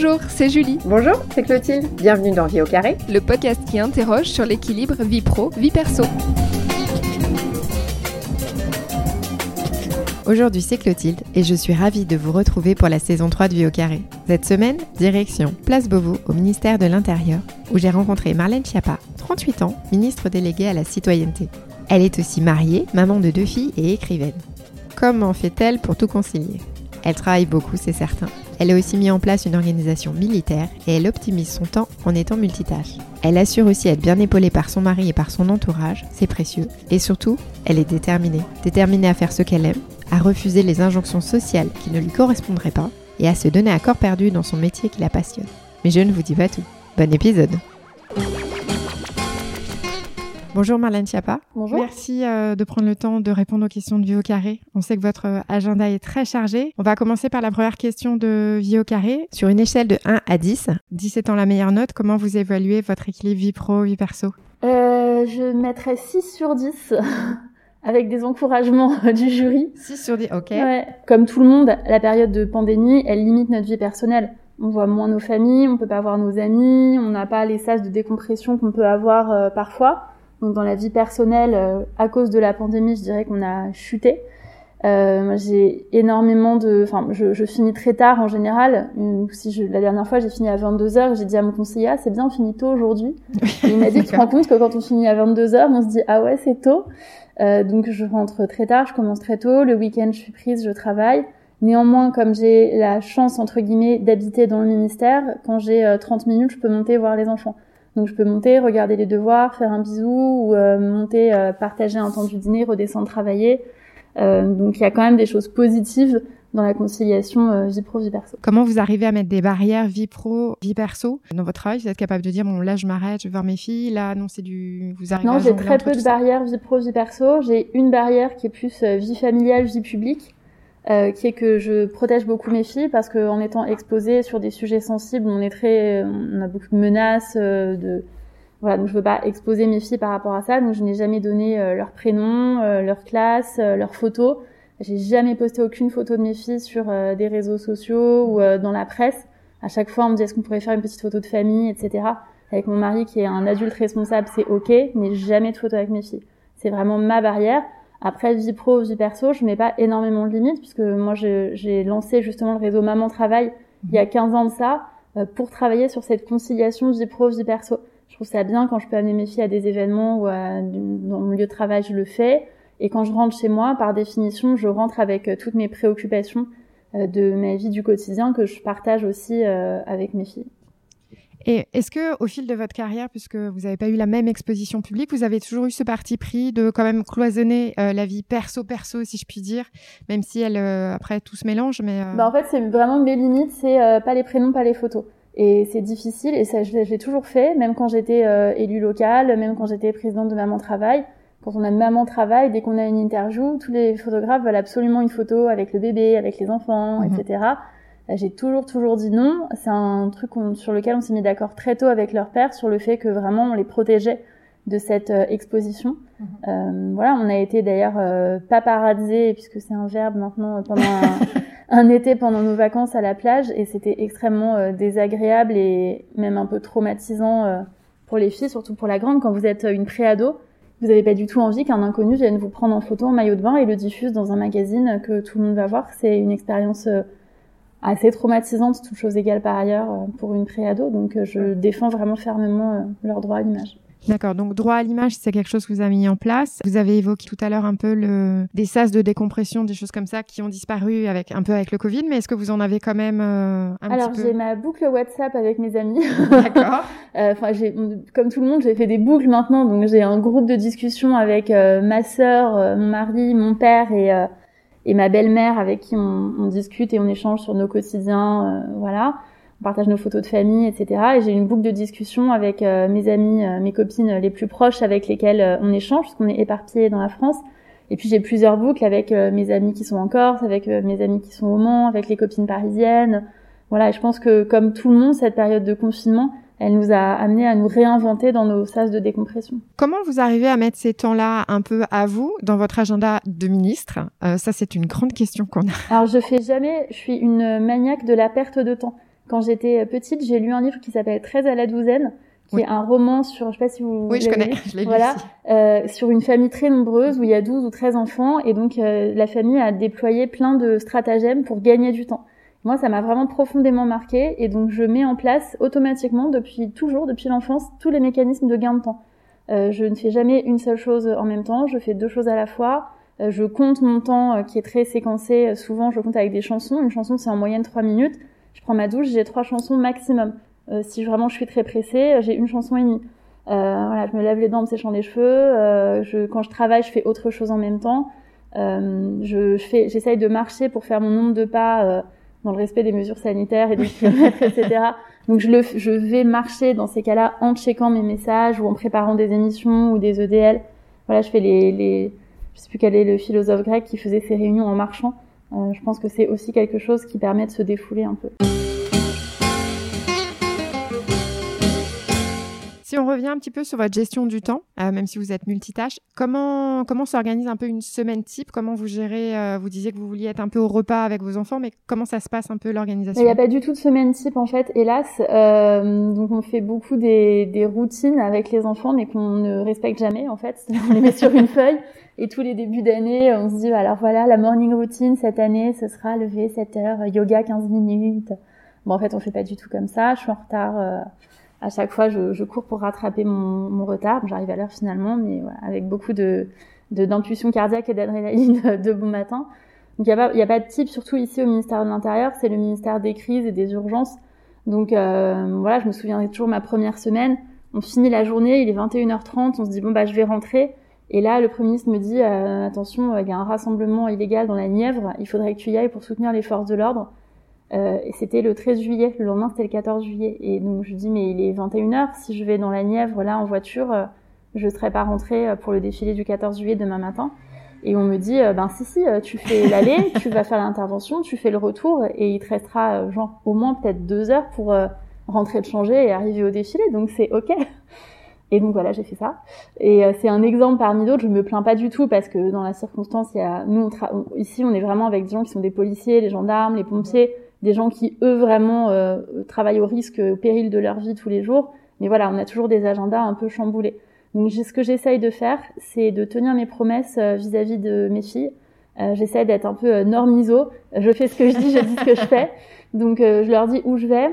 Bonjour, c'est Julie. Bonjour, c'est Clotilde. Bienvenue dans Vie au carré, le podcast qui interroge sur l'équilibre vie pro, vie perso. Aujourd'hui, c'est Clotilde et je suis ravie de vous retrouver pour la saison 3 de Vie au carré. Cette semaine, direction Place Beauvau au ministère de l'Intérieur, où j'ai rencontré Marlène Schiappa, 38 ans, ministre déléguée à la citoyenneté. Elle est aussi mariée, maman de deux filles et écrivaine. Comment fait-elle pour tout concilier? Elle travaille beaucoup, c'est certain. Elle a aussi mis en place une organisation militaire et elle optimise son temps en étant multitâche. Elle assure aussi être bien épaulée par son mari et par son entourage, c'est précieux. Et surtout, elle est déterminée. Déterminée à faire ce qu'elle aime, à refuser les injonctions sociales qui ne lui correspondraient pas et à se donner à corps perdu dans son métier qui la passionne. Mais je ne vous dis pas tout. Bon épisode Bonjour Marlène Chiappa. Bonjour. Merci euh, de prendre le temps de répondre aux questions de Vie au carré. On sait que votre euh, agenda est très chargé. On va commencer par la première question de Vie au carré. Sur une échelle de 1 à 10, 10 étant la meilleure note, comment vous évaluez votre équilibre vie pro, vie perso? Euh, Je mettrais 6 sur 10. avec des encouragements du jury. 6 sur 10, ok. Ouais. Comme tout le monde, la période de pandémie, elle limite notre vie personnelle. On voit moins nos familles, on peut pas voir nos amis, on n'a pas les sas de décompression qu'on peut avoir euh, parfois. Donc dans la vie personnelle, euh, à cause de la pandémie, je dirais qu'on a chuté. Euh, j'ai énormément de, enfin, je, je, finis très tard en général. Si je, la dernière fois, j'ai fini à 22 h J'ai dit à mon conseiller, ah, c'est bien, on finit tôt aujourd'hui. il m'a dit, tu te rends compte que quand on finit à 22 h on se dit, ah ouais, c'est tôt. Euh, donc je rentre très tard, je commence très tôt. Le week-end, je suis prise, je travaille. Néanmoins, comme j'ai la chance entre guillemets d'habiter dans le ministère, quand j'ai 30 minutes, je peux monter voir les enfants. Donc je peux monter, regarder les devoirs, faire un bisou, ou euh, monter, euh, partager un temps du dîner, redescendre travailler. Euh, donc il y a quand même des choses positives dans la conciliation vie pro vie perso. Comment vous arrivez à mettre des barrières vie pro vie perso dans votre travail? Vous êtes capable de dire bon là je m'arrête, je vais voir mes filles, là non c'est du vous arrivez Non, j'ai très peu de barrières vie pro vie perso. J'ai une barrière qui est plus vie familiale vie publique. Euh, qui est que je protège beaucoup mes filles parce qu'en étant exposée sur des sujets sensibles, on est très, on a beaucoup de menaces, euh, de voilà, donc je veux pas exposer mes filles par rapport à ça, donc je n'ai jamais donné euh, leur prénom, leur classe, leurs photos. J'ai jamais posté aucune photo de mes filles sur des réseaux sociaux ou dans la presse. À chaque fois, on me dit est-ce qu'on pourrait faire une petite photo de famille, etc. Avec mon mari qui est un adulte responsable, c'est ok, mais jamais de photo avec mes filles. C'est vraiment ma barrière. Après, vie pro, vie perso, je mets pas énormément de limites puisque moi, j'ai lancé justement le réseau Maman Travail il y a 15 ans de ça euh, pour travailler sur cette conciliation vie pro, vie perso. Je trouve ça bien quand je peux amener mes filles à des événements ou dans mon lieu de travail, je le fais. Et quand je rentre chez moi, par définition, je rentre avec euh, toutes mes préoccupations euh, de ma vie du quotidien que je partage aussi avec mes filles. Et est-ce que au fil de votre carrière, puisque vous n'avez pas eu la même exposition publique, vous avez toujours eu ce parti pris de quand même cloisonner euh, la vie perso-perso, si je puis dire, même si elle, euh, après, tout se mélange, mais... Euh bah en fait, c'est vraiment mes limites, c'est pas les prénoms, pas les photos. Et c'est difficile, et ça, je l'ai toujours fait, même quand j'étais élue locale, même quand j'étais présidente de Maman Travail. Quand on a Maman Travail, dès qu'on a une interview, tous les photographes veulent absolument une photo avec le bébé, avec les enfants, mhm. etc. J'ai toujours, toujours dit non. C'est un truc sur lequel on s'est mis d'accord très tôt avec leur père sur le fait que vraiment on les protégeait de cette euh, exposition. Mhm. Euh, voilà, on a été d'ailleurs euh, paparazzi, puisque c'est un verbe maintenant, pendant un, été pendant nos vacances à la plage, et c'était extrêmement euh, désagréable et même un peu traumatisant pour les filles, surtout pour la grande. Quand vous êtes une préado, vous n'avez pas du tout envie qu'un inconnu vienne vous prendre en photo en maillot de bain et le diffuse dans un magazine que tout le monde va voir. C'est une expérience assez traumatisante, toutes choses égales par ailleurs, euh, pour une préado. Donc euh, je défends vraiment fermement euh, leur droit à l'image. D'accord, donc droit à l'image, c'est quelque chose que vous avez mis en place. Vous avez évoqué tout à l'heure un peu le... des sas de décompression, des choses comme ça qui ont disparu avec un peu avec le Covid, mais est-ce que vous en avez quand même un Alors, petit peu j'ai ma boucle WhatsApp avec mes amis. D'accord. Enfin, j'ai comme tout le monde, j'ai fait des boucles maintenant, donc j'ai un groupe de discussion avec ma sœur, mon mari, mon père et et ma belle-mère avec qui on, on, discute et on échange sur nos quotidiens, euh, voilà. On partage nos photos de famille, etc. Et j'ai une boucle de discussion avec euh, mes amis, euh, mes copines les plus proches avec lesquelles on échange, parce qu'on est éparpillés dans la France. Et puis j'ai plusieurs boucles avec mes amis qui sont en Corse, avec mes amis qui sont au Mans, avec les copines parisiennes. Voilà, et je pense que comme tout le monde, cette période de confinement, elle nous a amené à nous réinventer dans nos sas de décompression. Comment vous arrivez à mettre ces temps-là un peu à vous dans votre agenda de ministre? Euh, Ça, c'est une grande question qu'on a. Alors, je fais jamais. Je suis une maniaque de la perte de temps. Quand j'étais petite, j'ai lu un livre qui s'appelle 13 à la douzaine, qui est un roman sur, je sais pas si vous Oui, je connais, je l'ai voilà, euh, sur une famille très nombreuse où il y a 12 ou 13 enfants et donc euh, la famille a déployé plein de stratagèmes pour gagner du temps. Moi, ça m'a vraiment profondément marqué et donc je mets en place automatiquement depuis toujours, depuis l'enfance, tous les mécanismes de gain de temps. Euh, je ne fais jamais une seule chose en même temps, je fais deux choses à la fois. Euh, je compte mon temps euh, qui est très séquencé. Souvent, je compte avec des chansons. Une chanson, c'est en moyenne trois minutes. Je prends ma douche, j'ai trois chansons maximum. Euh, si vraiment je suis très pressée, j'ai une chanson et demie. Euh, voilà, je me lave les dents en me séchant les cheveux. Euh, je, quand je travaille, je fais autre chose en même temps. je fais, j'essaye de marcher pour faire mon nombre de pas dans le respect des mesures sanitaires et des kilomètres, etc. Donc je, le, je vais marcher dans ces cas-là en checkant mes messages ou en préparant des émissions ou des EDL. Voilà, je fais les, les je sais plus quel est le philosophe grec qui faisait ses réunions en marchant. Euh, je pense que c'est aussi quelque chose qui permet de se défouler un peu. Si on revient un petit peu sur votre gestion du temps, euh, même si vous êtes multitâche, comment comment s'organise un peu une semaine type? Comment vous gérez euh, Vous disiez que vous vouliez être un peu au repas avec vos enfants, mais comment ça se passe un peu l'organisation? Il n'y a pas du tout de semaine type en fait, hélas. Euh, donc on fait beaucoup des, des routines avec les enfants, mais qu'on ne respecte jamais en fait. On les met sur une feuille et tous les débuts d'année, on se dit alors voilà la morning routine cette année, ce sera lever 7 heures, yoga 15 minutes. Bon en fait on fait pas du tout comme ça. Je suis en retard. Euh, à chaque fois, je, je cours pour rattraper mon, mon retard. J'arrive à l'heure finalement, mais avec beaucoup de d'intuition cardiaque et d'adrénaline de bon matin. Donc il n'y a, a pas de type, surtout ici au ministère de l'Intérieur, c'est le ministère des crises et des urgences. Donc euh, voilà, je me souviendrai toujours ma première semaine. On finit la journée, il est 21h30, on se dit bon bah je vais rentrer. Et là, le Premier ministre me dit euh, attention, il y a un rassemblement illégal dans la Nièvre, il faudrait que tu y ailles pour soutenir les forces de l'ordre. Euh, et c'était le 13 juillet, le lendemain c'était le 14 juillet. Et donc je dis mais il est 21h, si je vais dans la Nièvre là en voiture, euh, je serai pas rentrée euh, pour le défilé du 14 juillet demain matin. Et on me dit ben si si, tu fais l'aller, tu vas faire l'intervention, tu fais le retour et il te restera genre au moins peut-être deux heures pour rentrer de changer et arriver au défilé. Donc c'est ok. Et donc voilà, j'ai fait ça. Et c'est un exemple parmi d'autres. Je me plains pas du tout parce que dans la circonstance, il y a nous ici on est vraiment avec des gens qui sont des policiers, les gendarmes, les pompiers des gens qui eux vraiment euh, travaillent au risque, au péril de leur vie tous les jours. Mais voilà, on a toujours des agendas un peu chamboulés. Donc ce que j'essaye de faire, c'est de tenir mes promesses euh, vis-à-vis de mes filles. Euh, j'essaie d'être un peu normiso. Je fais ce que je dis, je dis ce que je fais. Donc je leur dis où je vais,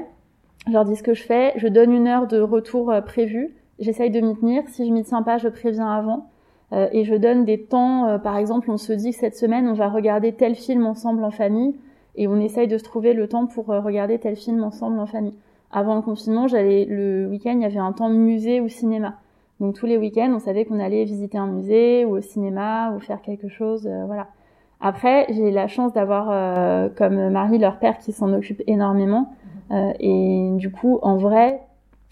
je leur dis ce que je fais, je donne une heure de retour prévue. J'essaye de m'y tenir. Si je m'y tiens pas, je préviens avant. et je donne des temps. par exemple, on se dit que cette semaine, on va regarder tel film ensemble en famille et on essaye de se trouver le temps pour euh, regarder tel film ensemble en famille. Avant le confinement, j'allais le week-end, il y avait un temps musée ou cinéma. Donc tous les week-ends, on savait qu'on allait visiter un musée ou au cinéma ou faire quelque chose, euh, voilà. Après, j'ai la chance d'avoir euh, comme mari leur père qui s'en occupe énormément. et du coup, en vrai,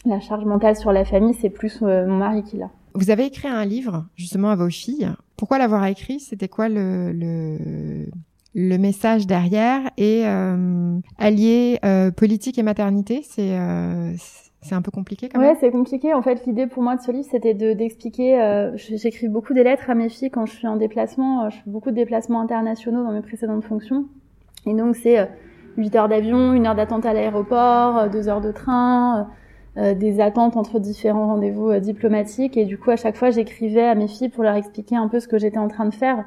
la charge mentale sur la famille, c'est plus mon mari qui l'a. Vous avez écrit un livre justement à vos filles. Pourquoi l'avoir écrit? C'était quoi le, le, le message derrière et euh, allier euh, politique et maternité, c'est euh, c'est un peu compliqué quand même. Ouais, c'est compliqué. En fait, l'idée pour moi de ce livre, c'était de d'expliquer. Euh, J'écris beaucoup des lettres à mes filles quand je suis en déplacement. Je fais beaucoup de déplacements internationaux dans mes précédentes fonctions. Et donc, c'est 8 heures d'avion, une heure d'attente à l'aéroport, deux heures de train, des attentes entre différents rendez-vous diplomatiques. Et du coup, à chaque fois, j'écrivais à mes filles pour leur expliquer un peu ce que j'étais en train de faire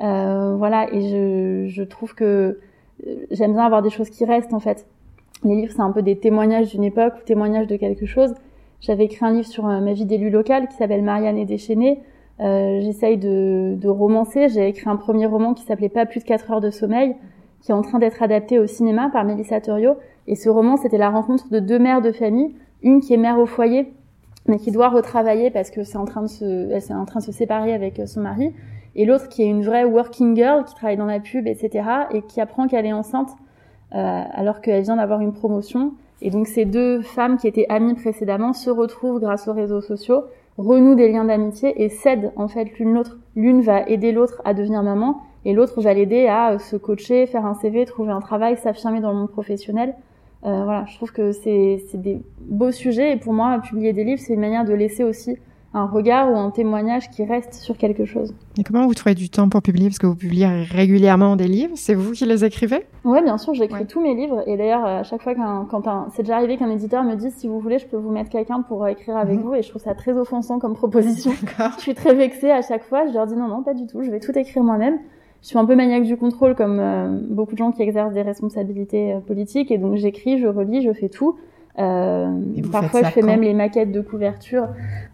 euh, voilà, et je, je trouve que euh, j'aime bien avoir des choses qui restent en fait. Les livres, c'est un peu des témoignages d'une époque ou témoignages de quelque chose. J'avais écrit un livre sur euh, ma vie d'élu local qui s'appelle Marianne et déchaînée. Euh, J'essaye de, de, romancer. J'ai écrit un premier roman qui s'appelait Pas plus de 4 heures de sommeil, qui est en train d'être adapté au cinéma par Mélissa Torio. Et ce roman, c'était la rencontre de deux mères de famille, une qui est mère au foyer, mais qui doit retravailler parce que c'est en train de se, elle est en train de se séparer avec son mari, et l'autre qui est une vraie working girl qui travaille dans la pub, etc. et qui apprend qu'elle est enceinte euh, alors qu'elle vient d'avoir une promotion. Et donc ces deux femmes qui étaient amies précédemment se retrouvent grâce aux réseaux sociaux, renouent des liens d'amitié et cèdent en fait l'une l'autre. L'une va aider l'autre à devenir maman et l'autre va l'aider à euh, se coacher, faire un CV, trouver un travail, s'affirmer dans le monde professionnel. Euh, voilà, je trouve que c'est des beaux sujets et pour moi, publier des livres, c'est une manière de laisser aussi un regard ou un témoignage qui reste sur quelque chose. Et comment vous trouvez du temps pour publier? Parce que vous publiez régulièrement des livres, c'est vous qui les écrivez? Oui, bien sûr, j'écris tous mes livres. Et d'ailleurs, à chaque fois qu'un, quand un, c'est déjà arrivé qu'un éditeur me dise si vous voulez, je peux vous mettre quelqu'un pour euh, écrire avec mhm. vous. Et je trouve ça très offensant comme proposition. je suis très vexée à chaque fois. Je leur dis non, non, pas du tout. Je vais tout écrire moi-même. Je suis un peu maniaque du contrôle comme euh, beaucoup de gens qui exercent des responsabilités euh, politiques. Et donc j'écris, je relis, je fais tout. Euh, parfois, je fais même les maquettes de couverture.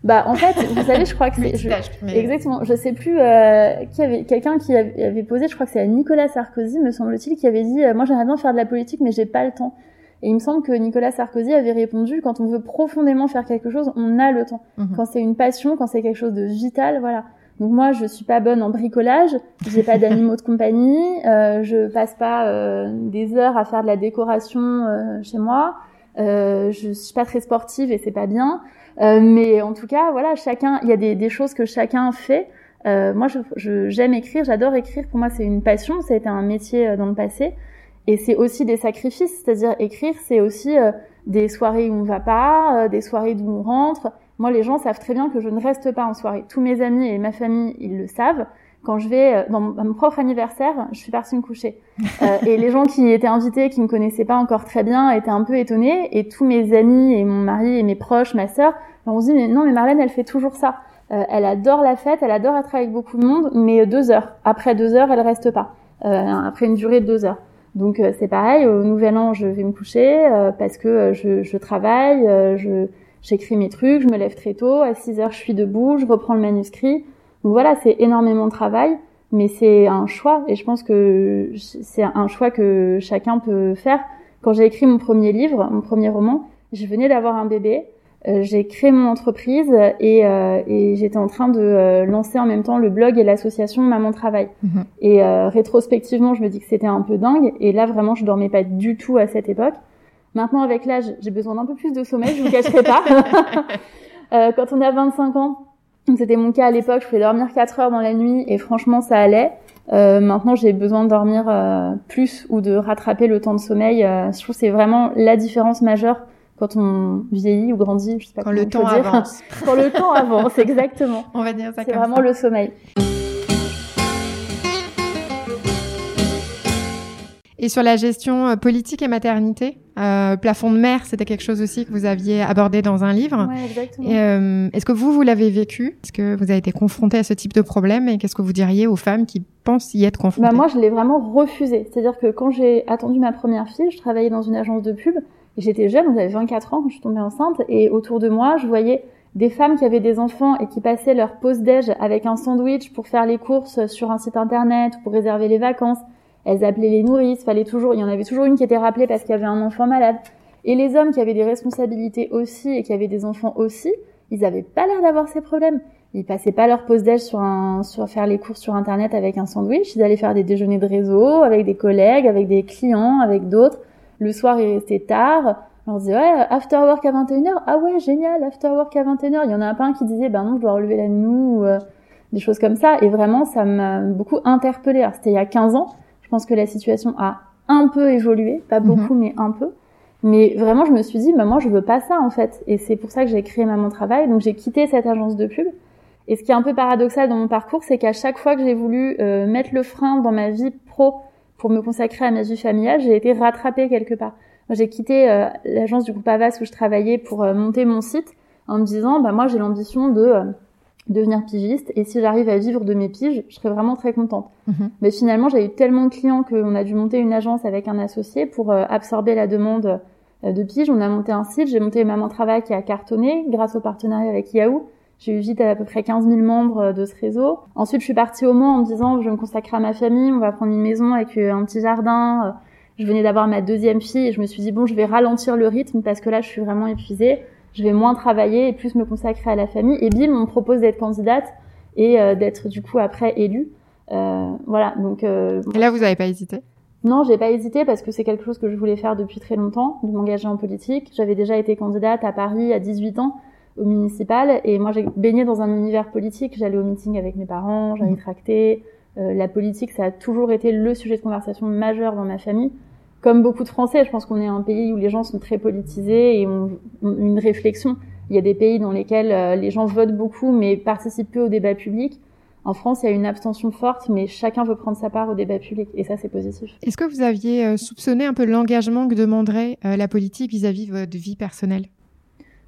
Bah, en fait, vous savez, je crois que c'est je... exactement. Je sais plus euh, qui avait quelqu'un qui avait posé. Je crois que c'est Nicolas Sarkozy, me semble-t-il, qui avait dit euh, "Moi, j'aimerais bien faire de la politique, mais j'ai pas le temps." Et il me semble que Nicolas Sarkozy avait répondu "Quand on veut profondément faire quelque chose, on a le temps. Mhm. Quand c'est une passion, quand c'est quelque chose de vital, voilà." Donc moi, je suis pas bonne en bricolage, j'ai pas d'animaux de compagnie, euh, je passe pas euh, des heures à faire de la décoration euh, chez moi. Euh, je suis pas très sportive et c'est pas bien. Euh, mais en tout cas, voilà, chacun, il y a des, des choses que chacun fait. Euh, moi, j'aime je, j'aime écrire, j'adore écrire. Pour moi, c'est une passion. Ça a été un métier euh, dans le passé. Et c'est aussi des sacrifices. C'est-à-dire, écrire, c'est aussi euh, des soirées où on va pas, des soirées d'où on rentre. Moi, les gens savent très bien que je ne reste pas en soirée. Tous mes amis et ma famille, ils le savent quand je vais euh, dans mon propre anniversaire, je suis partie me coucher. Euh, et les gens qui étaient invités, qui me connaissaient pas encore très bien, étaient un peu étonnés. Et tous mes amis et mon mari et mes proches, ma sœur, on se dit mais non mais Marlène, elle fait toujours ça. Euh, elle adore la fête, elle adore être avec beaucoup de monde, mais deux heures. Après deux heures, elle reste pas. Euh, après une durée de deux heures. Donc c'est pareil. Au Nouvel An, je vais me coucher parce que je, je travaille, je j'écris mes trucs, je me lève très tôt. À 6 heures, je suis debout, je reprends le manuscrit. Donc voilà, c'est énormément de travail, mais c'est un choix et je pense que c'est un choix que chacun peut faire. Quand j'ai écrit mon premier livre, mon premier roman, je venais d'avoir un bébé, euh, j'ai créé mon entreprise et, euh, et j'étais en train de euh, lancer en même temps le blog et l'association Maman Travail. Mhm. Et rétrospectivement, je me dis que c'était un peu dingue et là vraiment, je dormais pas du tout à cette époque. Maintenant, avec l'âge, j'ai besoin d'un peu plus de sommeil, je vous cacherai pas. quand on a 25 ans, c'était mon cas à l'époque, je pouvais dormir 4 heures dans la nuit et franchement ça allait. Euh, maintenant j'ai besoin de dormir euh, plus ou de rattraper le temps de sommeil. Euh, je trouve que c'est vraiment la différence majeure quand on vieillit ou grandit. Je sais pas quand le temps avance. quand le temps avance, exactement. On va dire ça C'est vraiment le sommeil. Et sur la gestion euh, politique et maternité, euh, plafond de mer, c'était quelque chose aussi que vous aviez abordé dans un livre. Ouais, exactement. Euh, est-ce que vous, vous l'avez vécu? Est-ce que vous avez été confronté à ce type de problème Et qu'est-ce que vous diriez aux femmes qui pensent y être confrontées? bah Moi, je l'ai vraiment refusé. C'est-à-dire que quand j'ai attendu ma première fille, je travaillais dans une agence de pub. J'étais jeune, j'avais 24 ans quand je suis tombée enceinte. Et autour de moi, je voyais des femmes qui avaient des enfants et qui passaient leur pause déj avec un sandwich pour faire les courses sur un site internet ou pour réserver les vacances elles appelaient les nourrices, fallait toujours, il y en avait toujours une qui était rappelée parce qu'il y avait un enfant malade. Et les hommes qui avaient des responsabilités aussi et qui avaient des enfants aussi, ils avaient pas l'air d'avoir ces problèmes. Ils passaient pas leur pause déj sur sur faire les courses sur internet avec un sandwich. Ils allaient faire des déjeuners de réseau avec des collègues, avec des clients, avec d'autres. Le soir, ils restaient tard. On disait, ouais, after work à 21h. Ah ouais, génial, after work à 21h. Il y en a pas un qui disait, ben non, je dois relever la nuit ou euh, des choses comme ça. Et vraiment, ça m'a beaucoup interpellée. C'était il y a 15 ans. Je pense que la situation a un peu évolué, pas mhm. beaucoup, mais un peu. Mais vraiment, je me suis dit, bah, moi, je veux pas ça, en fait. Et c'est pour ça que j'ai créé Maman Travail. Donc, j'ai quitté cette agence de pub. Et ce qui est un peu paradoxal dans mon parcours, c'est qu'à chaque fois que j'ai voulu euh, mettre le frein dans ma vie pro pour me consacrer à ma vie familiale, j'ai été rattrapée quelque part. J'ai quitté euh, l'agence du groupe Avas où je travaillais pour euh, monter mon site en me disant, bah, moi, j'ai l'ambition de devenir pigiste et si j'arrive à vivre de mes piges, je serais vraiment très contente. Mhm. Mais finalement, j'ai eu tellement de clients qu'on a dû monter une agence avec un associé pour euh, absorber la demande euh, de pige. On a monté un site, j'ai monté Maman Travail qui a cartonné grâce au partenariat avec Yahoo. J'ai eu vite à peu près 15 000 membres euh, de ce réseau. Ensuite, je suis partie au Mans en me disant, je vais me consacrer à ma famille, on va prendre une maison avec un petit jardin. Je venais d'avoir ma deuxième fille et je me suis dit, bon, je vais ralentir le rythme parce que là, je suis vraiment épuisée je vais moins travailler et plus me consacrer à la famille. Et bim, on me propose d'être candidate et euh, d'être du coup après élue. Euh, voilà, donc. Euh, et là, vous n'avez pas hésité? Non, j'ai pas hésité parce que c'est quelque chose que je voulais faire depuis très longtemps, de m'engager en politique. J'avais déjà été candidate à Paris à 18 ans au municipal et moi j'ai baigné dans un univers politique. J'allais au meeting avec mes parents, j'allais mmh. tracter. la politique, ça a toujours été le sujet de conversation majeur dans ma famille comme beaucoup de Français, je pense qu'on est un pays où les gens sont très politisés et ont, une réflexion. Il y a des pays dans lesquels les gens votent beaucoup mais participent peu au débat public. En France, il y a une abstention forte, mais chacun veut prendre sa part au débat public, et ça, c'est positif. Est-ce que vous aviez euh, soupçonné un peu l'engagement que demanderait euh, la politique vis-à-vis de votre vie personnelle?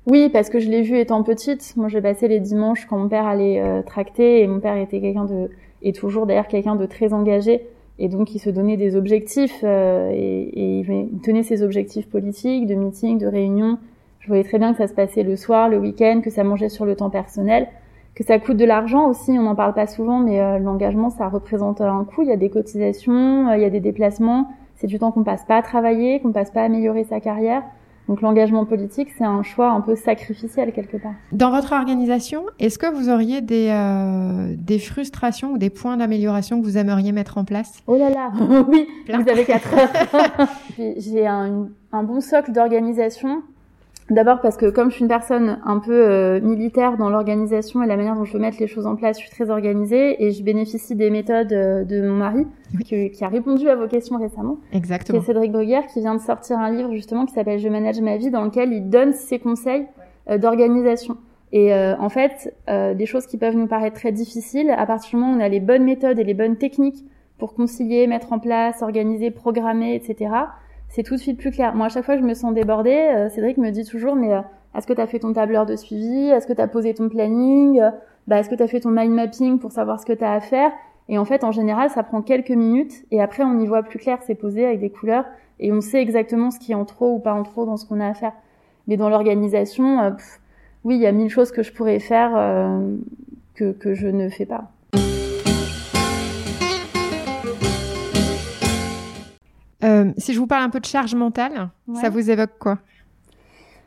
Oui, parce que je l'ai vu étant petite. Moi, j'ai passé les dimanches quand mon père allait euh, tracter, et mon père était quelqu'un de, et toujours d'ailleurs quelqu'un de très engagé, et donc il se donnait des objectifs, et, il tenait ses objectifs politiques, de meetings, de réunions. Je voyais très bien que ça se passait le soir, le week-end, que ça mangeait sur le temps personnel que ça coûte de l'argent aussi, on n'en parle pas souvent, mais euh, l'engagement, ça représente un coût. Il y a des cotisations, euh, il y a des déplacements. C'est du temps qu'on passe pas à travailler, qu'on passe pas à améliorer sa carrière. Donc l'engagement politique, c'est un choix un peu sacrificiel quelque part. Dans votre organisation, est-ce que vous auriez des, euh, des frustrations ou des points d'amélioration que vous aimeriez mettre en place? Oh là là, oui, vous avez quatre heures. J'ai un, un bon socle d'organisation D'abord parce que comme je suis une personne un peu euh, militaire dans l'organisation et la manière dont je veux mettre les choses en place, je suis très organisée et je bénéficie des méthodes euh, de mon mari qui, qui, a répondu à vos questions récemment. Exactement. C'est Cédric Bruguière qui vient de sortir un livre justement qui s'appelle Je manage ma vie dans lequel il donne ses conseils euh, d'organisation. Et en fait, des choses qui peuvent nous paraître très difficiles, à partir du moment où on a les bonnes méthodes et les bonnes techniques pour concilier, mettre en place, organiser, programmer, etc c'est tout de suite plus clair. Moi, à chaque fois je me sens débordée, euh, Cédric me dit toujours, mais euh, est-ce que tu fait ton tableur de suivi? Est-ce que tu posé ton planning? Bah, Est-ce que tu as fait ton mind mapping pour savoir ce que tu as à faire? Et en fait, en général, ça prend quelques minutes et après, on y voit plus clair, c'est posé avec des couleurs et on sait exactement ce qui est en trop ou pas en trop dans ce qu'on a à faire. Mais dans l'organisation, euh, oui, il y a mille choses que je pourrais faire que, que je ne fais pas. Euh, si je vous parle un peu de charge mentale, ça vous évoque quoi?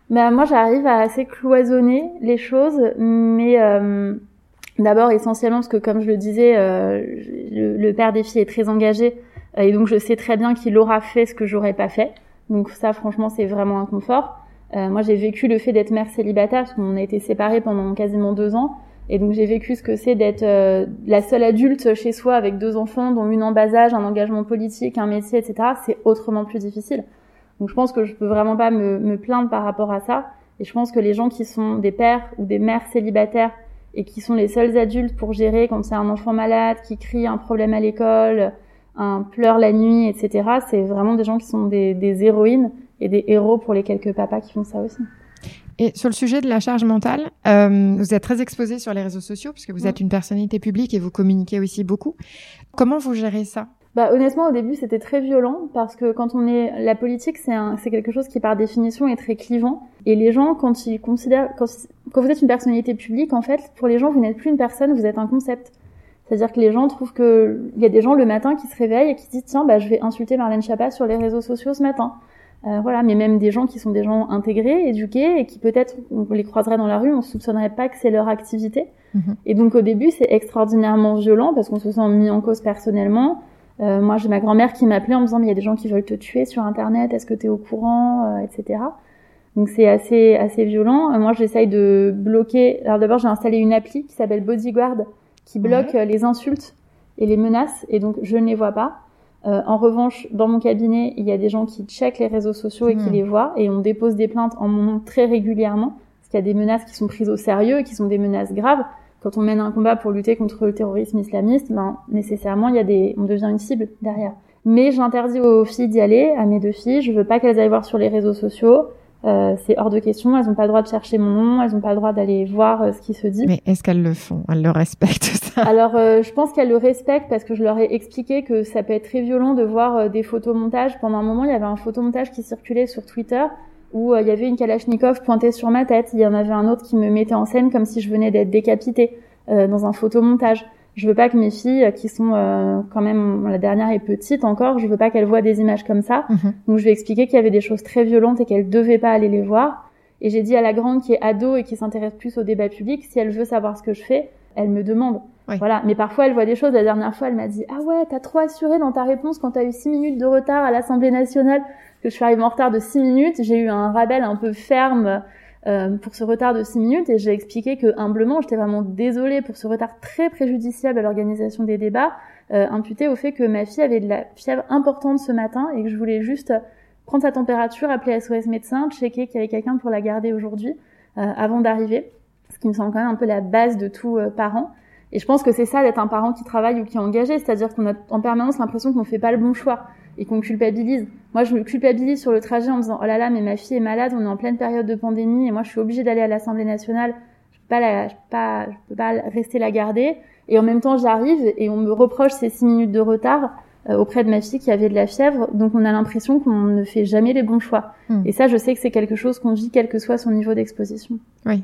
Bah, Moi, j'arrive à assez cloisonner les choses, mais euh, d'abord essentiellement parce que, comme je le disais, euh, le, père des filles est très engagé, et donc je sais très bien qu'il aura fait ce que j'aurais pas fait. Donc ça, franchement, c'est vraiment un confort. moi, j'ai vécu le fait d'être mère célibataire, parce qu'on a été séparés pendant quasiment deux ans. Et donc j'ai vécu ce que c'est d'être euh, la seule adulte chez soi avec deux enfants, dont une en bas âge, un engagement politique, un métier, etc. C'est autrement plus difficile. Donc je pense que je peux vraiment pas me, me, plaindre par rapport à ça. Et je pense que les gens qui sont des pères ou des mères célibataires et qui sont les seuls adultes pour gérer quand c'est un enfant malade, qui crie un problème à l'école, un pleure la nuit, etc. C'est vraiment des gens qui sont des, des héroïnes et des héros pour les quelques papas qui font ça aussi. Et sur le sujet de la charge mentale, euh, vous êtes très exposé sur les réseaux sociaux puisque vous êtes une personnalité publique et vous communiquez aussi beaucoup. Comment vous gérez ça? Bah, honnêtement, au début, c'était très violent parce que quand on est la politique, c'est c'est quelque chose qui par définition est très clivant. Et les gens, quand ils considèrent, quand, quand vous êtes une personnalité publique, en fait, pour les gens, vous n'êtes plus une personne, vous êtes un concept. C'est-à-dire que les gens trouvent que il y a des gens le matin qui se réveillent et qui disent tiens, bah je vais insulter Marlène Schiappa sur les réseaux sociaux ce matin. Euh, voilà, mais même des gens qui sont des gens intégrés, éduqués, et qui peut-être, on les croiserait dans la rue, on soupçonnerait pas que c'est leur activité. Mhm. Et donc au début, c'est extraordinairement violent parce qu'on se sent mis en cause personnellement. Euh, moi, j'ai ma grand-mère qui m'appelait en me disant, mais il y a des gens qui veulent te tuer sur Internet, est-ce que tu es au courant, euh, etc. Donc c'est assez assez violent. moi, j'essaye de bloquer. Alors d'abord, j'ai installé une appli qui s'appelle Bodyguard, qui bloque les insultes et les menaces, et donc je ne les vois pas. Euh, en revanche, dans mon cabinet, il y a des gens qui checkent les réseaux sociaux et qui hmm. les voient, et on dépose des plaintes en mon nom très régulièrement, parce qu'il y a des menaces qui sont prises au sérieux et qui sont des menaces graves. Quand on mène un combat pour lutter contre le terrorisme islamiste, ben, nécessairement, il y a des, on devient une cible derrière. Mais j'interdis aux filles d'y aller, à mes deux filles. Je veux pas qu'elles aillent voir sur les réseaux sociaux. Euh, c'est hors de question. Elles n'ont pas le droit de chercher mon nom. Elles n'ont pas le droit d'aller voir euh, ce qui se dit. Mais est-ce qu'elles le font? Elles le respectent ça? Alors, euh, je pense qu'elles le respectent parce que je leur ai expliqué que ça peut être très violent de voir des photomontages. Pendant un moment, il y avait un photomontage qui circulait sur Twitter où il y avait une Kalachnikov pointée sur ma tête. Il y en avait un autre qui me mettait en scène comme si je venais d'être décapitée dans un photomontage je veux pas que mes filles qui sont euh, quand même la dernière est petite encore, je veux pas qu'elles voient des images comme ça. Mhm. Donc je vais expliquer qu'il y avait des choses très violentes et qu'elles devaient pas aller les voir. Et j'ai dit à la grande qui est ado et qui s'intéresse plus au débat public, si elle veut savoir ce que je fais, elle me demande. Voilà. Mais parfois elle voit des choses. La dernière fois, elle m'a dit ah ouais, t'as trop assuré dans ta réponse quand t'as eu six minutes de retard à l'Assemblée nationale que je suis arrivée en retard de six minutes. J'ai eu un rappel un peu ferme euh, pour ce retard de 6 minutes et j'ai expliqué que humblement j'étais vraiment désolée pour ce retard très préjudiciable à l'organisation des débats euh, imputé au fait que ma fille avait de la fièvre importante ce matin et que je voulais juste prendre sa température, appeler SOS médecin, checker qu'il y avait quelqu'un pour la garder aujourd'hui. avant d'arriver, ce qui me semble quand même un peu la base de tout parent. Et je pense que c'est ça d'être un parent qui travaille ou qui est engagé, c'est-à-dire qu'on a en permanence l'impression qu'on fait pas le bon choix et qu'on culpabilise. Moi, je me culpabilise sur le trajet en me disant oh là là, mais ma fille est malade, on est en pleine période de pandémie et moi je suis obligée d'aller à l'Assemblée nationale, je peux pas la, je peux pas, je peux pas rester la garder. Et en même temps, j'arrive et on me reproche ces six minutes de retard euh, auprès de ma fille qui avait de la fièvre. Donc on a l'impression qu'on ne fait jamais les bons choix. Hmm. Et ça, je sais que c'est quelque chose qu'on vit quel que soit son niveau d'exposition. Oui.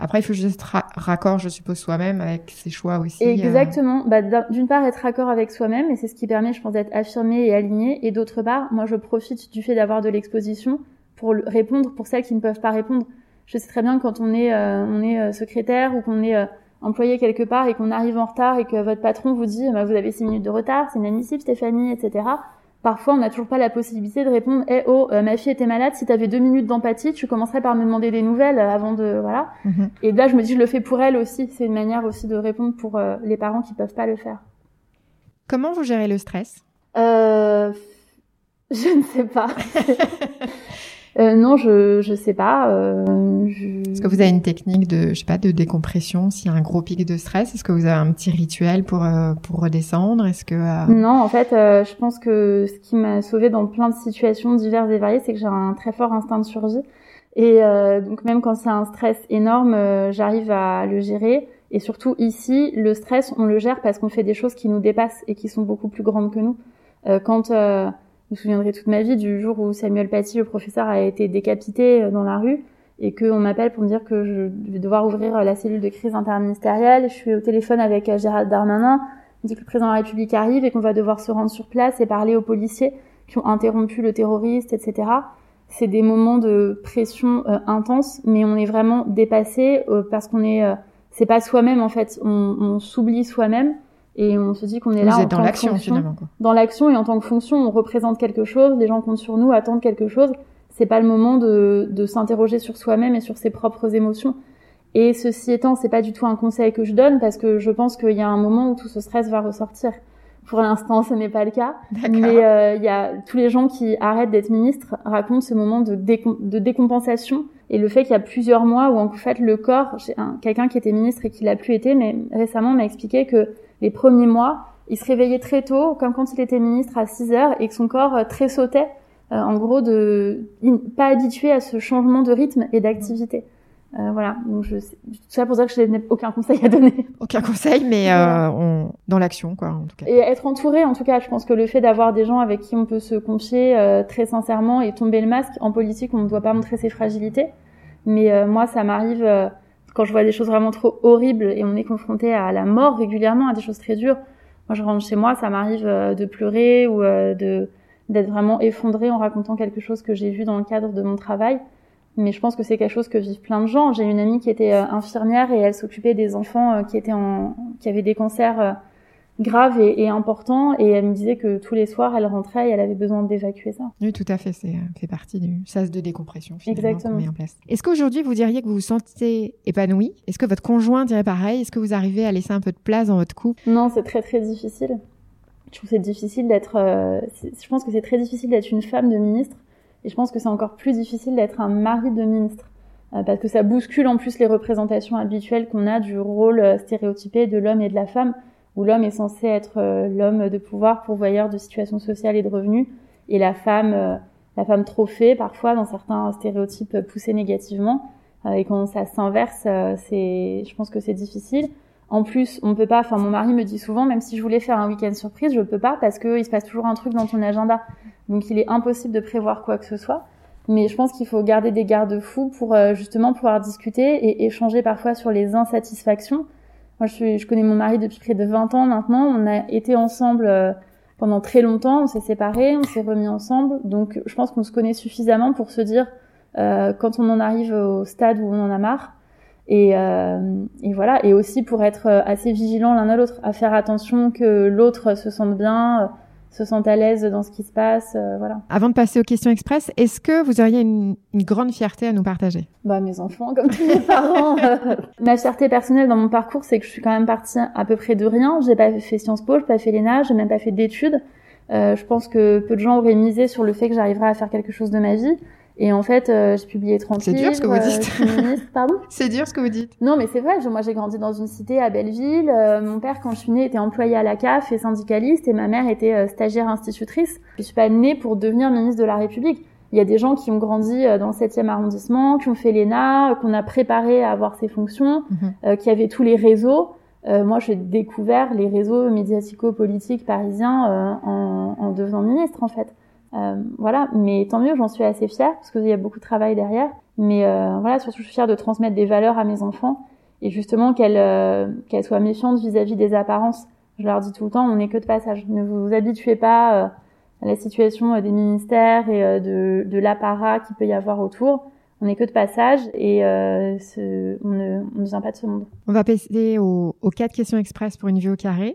Après, il faut juste être raccord, je suppose, soi-même avec ses choix aussi. Euh. Exactement. Bah, d'une part, être raccord avec soi-même, et c'est ce qui permet, je pense, d'être affirmé et aligné. Et d'autre part, moi, je profite du fait d'avoir de l'exposition pour répondre pour celles qui ne peuvent pas répondre. Je sais très bien quand on est, euh, on est euh, secrétaire ou qu'on est employé quelque part et qu'on arrive en retard et que votre patron vous dit, bah, vous avez six minutes de retard, c'est inadmissible, Stéphanie, etc Parfois, on n'a toujours pas la possibilité de répondre "Eh oh, euh, ma fille était malade, si tu avais deux minutes d'empathie, tu commencerais par me demander des nouvelles euh, avant de voilà." Mhm. Et là, je me dis je le fais pour elle aussi, c'est une manière aussi de répondre pour euh, les parents qui peuvent pas le faire. Comment vous gérez le stress? Euh, je ne sais pas. Euh, non, je je sais pas. Euh, Est-ce que vous avez une technique de je sais pas de décompression s'il y a un gros pic de stress? Est-ce que vous avez un petit rituel pour euh, pour redescendre? Est-ce que euh, Non, en fait, je pense que ce qui m'a sauvé dans plein de situations diverses et variées, c'est que j'ai un très fort instinct de survie. Et donc même quand c'est un stress énorme, j'arrive à le gérer. Et surtout ici, le stress, on le gère parce qu'on fait des choses qui nous dépassent et qui sont beaucoup plus grandes que nous. quand je me souviendrai toute ma vie du jour où Samuel Paty, le professeur, a été décapité euh, dans la rue et qu'on m'appelle pour me dire que je vais devoir ouvrir euh, la cellule de crise interministérielle. Je suis au téléphone avec euh, Gérald Darmanin. On dit que le président de la République arrive et qu'on va devoir se rendre sur place et parler aux policiers qui ont interrompu le terroriste, etc. C'est des moments de pression intense, mais on est vraiment dépassé parce qu'on est, c'est pas soi-même en fait, on, on s'oublie soi-même et on se dit qu'on est là en dans l'action finalement. Quoi. Dans l'action et en tant que fonction, on représente quelque chose. Les gens comptent sur nous, attendent quelque chose. C'est pas le moment de, de s'interroger sur soi-même et sur ses propres émotions. Et ceci étant, c'est pas du tout un conseil que je donne parce que je pense qu'il y a un moment où tout ce stress va ressortir. Pour l'instant, ce n'est pas le cas. Mais euh, il y a tous les gens qui arrêtent d'être ministres racontent ce moment de, de décompensation et le fait qu'il y a plusieurs mois où en fait le corps, j'ai quelqu'un qui était ministre et qui l'a plus été, mais récemment m'a expliqué que les premiers mois, il se réveillait très tôt, comme quand il était ministre à 6 heures, et que son corps euh, très sautait, euh, en gros, de pas habitué à ce changement de rythme et d'activité. Euh, voilà, donc je, tout ça pour dire que je n'ai aucun conseil à donner. Aucun conseil, mais euh, on, dans l'action, quoi, en tout cas. Et être entouré, en tout cas, je pense que le fait d'avoir des gens avec qui on peut se confier euh, très sincèrement et tomber le masque, en politique, on ne doit pas montrer ses fragilités. Mais moi, ça m'arrive quand je vois des choses vraiment trop horribles et on est confronté à la mort régulièrement, à des choses très dures. Moi, je rentre chez moi, ça m'arrive de pleurer ou de d'être vraiment effondré en racontant quelque chose que j'ai vu dans le cadre de mon travail mais je pense que c'est quelque chose que vivent plein de gens. J'ai une amie qui était euh, infirmière et elle s'occupait des enfants euh, qui étaient en, qui avaient des cancers euh, graves et, importants et elle me disait que tous les soirs elle rentrait et elle avait besoin d'évacuer ça. Oui, tout à fait, c'est fait partie du sas de décompression Exactement. en place. Est-ce qu'aujourd'hui vous diriez que vous vous sentez épanoui Est-ce que votre conjoint dirait pareil? Est-ce que vous arrivez à laisser un peu de place dans votre couple? Non, c'est très très difficile. Je trouve c'est difficile d'être. je pense que c'est très difficile d'être une femme de ministre et je pense que c'est encore plus difficile d'être un mari de ministre, euh, parce que ça bouscule en plus les représentations habituelles qu'on a du rôle euh, stéréotypé de l'homme et de la femme, où l'homme est censé être euh, l'homme de pouvoir, pourvoyeur de situations sociales et de revenus, et la femme, la femme trophée parfois dans certains stéréotypes poussés négativement. et quand ça s'inverse, c'est, je pense que c'est difficile. En plus, on peut pas. Enfin, mon mari me dit souvent, même si je voulais faire un week-end surprise, je peux pas parce qu'il se passe toujours un truc dans ton agenda. Donc il est impossible de prévoir quoi que ce soit. Mais je pense qu'il faut garder des garde-fous pour euh, justement pouvoir discuter et échanger parfois sur les insatisfactions. Moi, je, je connais mon mari depuis près de 20 ans maintenant. On a été ensemble euh, pendant très longtemps. On s'est séparés, on s'est remis ensemble. Donc je pense qu'on se connaît suffisamment pour se dire euh, quand on en arrive au stade où on en a marre. Et, euh, et voilà. Et aussi pour être assez vigilant l'un à l'autre, à faire attention que l'autre se sente bien se sentent à l'aise dans ce qui se passe, euh, voilà. Avant de passer aux questions express, est-ce que vous auriez une, une, grande fierté à nous partager? Bah mes enfants, comme tous mes parents. Ma fierté personnelle dans mon parcours, c'est que je suis quand même partie à peu près de rien. J'ai pas fait Sciences Po, j'ai pas fait l'ENA, j'ai même pas fait d'études. Euh, je pense que peu de gens auraient misé sur le fait que j'arriverais à faire quelque chose de ma vie. Et en fait, euh, j'ai publié 30 C'est dur ce que vous livres, dites. euh. Pardon C'est dur ce que vous dites. Non, mais c'est vrai. Moi, j'ai grandi dans une cité à Belleville. Euh, mon père, quand je suis née, était employé à la CAF et syndicaliste, et ma mère était stagiaire institutrice. Je suis pas née pour devenir ministre de la République. Il y a des gens qui ont grandi dans le 7e arrondissement, qui ont fait l'ENA, qu'on a préparé à avoir ces fonctions, Mhm. euh, qui avaient tous les réseaux. Euh, moi, j'ai découvert les réseaux médiatico-politiques parisiens euh, en, en devenant ministre, en fait. Euh, voilà, mais tant mieux, j'en suis assez fière parce qu'il y a beaucoup de travail derrière. Mais euh, voilà, surtout je suis fière de transmettre des valeurs à mes enfants et justement qu'elles euh, qu'elles soient méfiantes vis-à-vis des apparences. Je leur dis tout le temps, on n'est que de passage. Ne vous habituez pas à la situation des ministères et de, de l'apparat qu'il peut y avoir autour. On n'est que de passage et euh, on, ne, on ne vient pas de ce monde. On va passer aux, aux quatre questions express pour une vue au carré.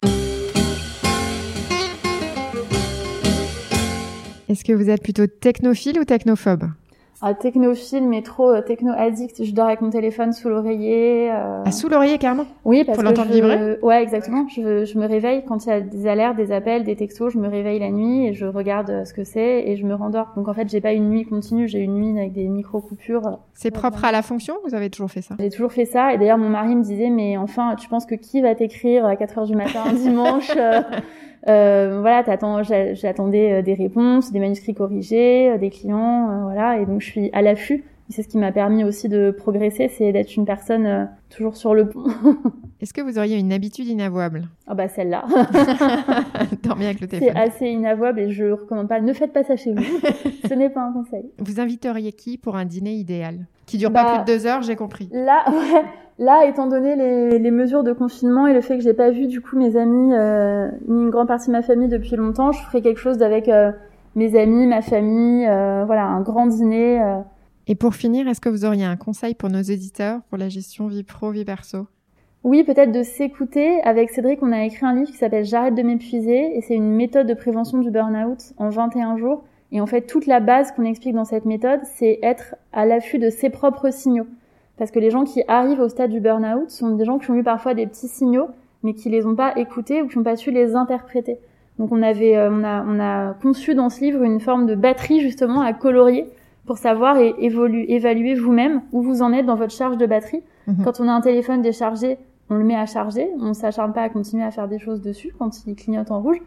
Est-ce que vous êtes plutôt technophile ou technophobe? Ah, technophile, mais trop euh, techno-addict. Je dors avec mon téléphone sous l'oreiller. euh. À sous l'oreiller carrément? Oui, parce Pour que l'entendre je... vibrer? Ouais, exactement. Je, je me réveille quand il y a des alertes, des appels, des textos. Je me réveille la nuit et je regarde euh, ce que c'est et je me rendors. Donc en fait, j'ai pas une nuit continue. J'ai une nuit avec des micro coupures. C'est propre à la fonction ou vous avez toujours fait ça? J'ai toujours fait ça. Et d'ailleurs, mon mari me disait, mais enfin, tu penses que qui va t'écrire à 4 heures du matin un dimanche euh, Voilà, J'attendais euh, des réponses, des manuscrits corrigés, euh, des clients, euh, voilà. Et donc, je suis à l'affût. C'est ce qui m'a permis aussi de progresser, c'est d'être une personne euh, toujours sur le pont. Est-ce que vous auriez une habitude inavouable? Ah bah celle-là. Dormir avec le C'est téléphone. assez inavouable et je recommande pas. Ne faites pas ça chez vous. Ce n'est pas un conseil. Vous inviteriez qui pour un dîner idéal? Qui dure Bah- pas plus de deux heures, j'ai compris. Là, ouais, là, étant donné les, les mesures de confinement et le fait que j'ai pas vu du coup mes amis euh, ni une grande partie de ma famille depuis longtemps, je ferai quelque chose avec euh, mes amis, ma famille, euh, voilà, un grand dîner. euh. Et pour finir, est-ce que vous auriez un conseil pour nos auditeurs pour la gestion vie pro, vie perso? Oui, peut-être de s'écouter. Avec Cédric, on a écrit un livre qui s'appelle J'arrête de m'épuiser et c'est une méthode de prévention du burn-out en 21 jours. Et en fait, toute la base qu'on explique dans cette méthode, c'est être à l'affût de ses propres signaux. Parce que les gens qui arrivent au stade du burn-out sont des gens qui ont eu parfois des petits signaux, mais qui les ont pas écoutés ou qui n'ont pas su les interpréter. Donc on avait, euh, on a, on a conçu dans ce livre une forme de batterie justement à colorier pour savoir et évolu- évaluer vous-même où vous en êtes dans votre charge de batterie. Mhm. Quand on a un téléphone déchargé, on le met à charger, on s'acharne pas à continuer à faire des choses dessus quand il clignote en rouge.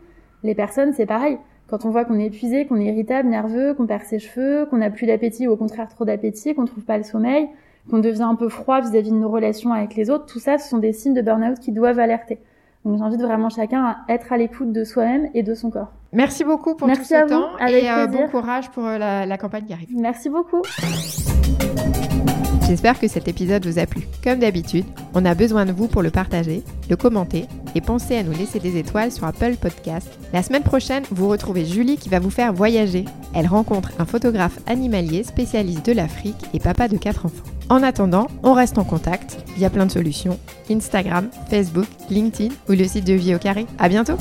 Les personnes, c'est pareil. Quand on voit qu'on est épuisé, qu'on est irritable, nerveux, qu'on perd ses cheveux, qu'on n'a plus d'appétit ou au contraire trop d'appétit, qu'on trouve pas le sommeil, qu'on devient un peu froid vis-à-vis de nos relations avec les autres, tout ça, ce sont des signes de burn-out qui doivent alerter. Donc j'invite vraiment chacun à être à l'écoute de soi-même et de son corps. Merci beaucoup pour Merci tout ce à vous, temps avec et euh, bon courage pour euh, la, la campagne qui arrive. Merci beaucoup. J'espère que cet épisode vous a plu. Comme d'habitude, on a besoin de vous pour le partager, le commenter et pensez à nous laisser des étoiles sur Apple Podcast. La semaine prochaine, vous retrouvez Julie qui va vous faire voyager. Elle rencontre un photographe animalier spécialiste de l'Afrique et papa de quatre enfants. En attendant, on reste en contact. Il y a plein de solutions. Instagram, Facebook, LinkedIn ou le site de Vie au Carré. À bientôt!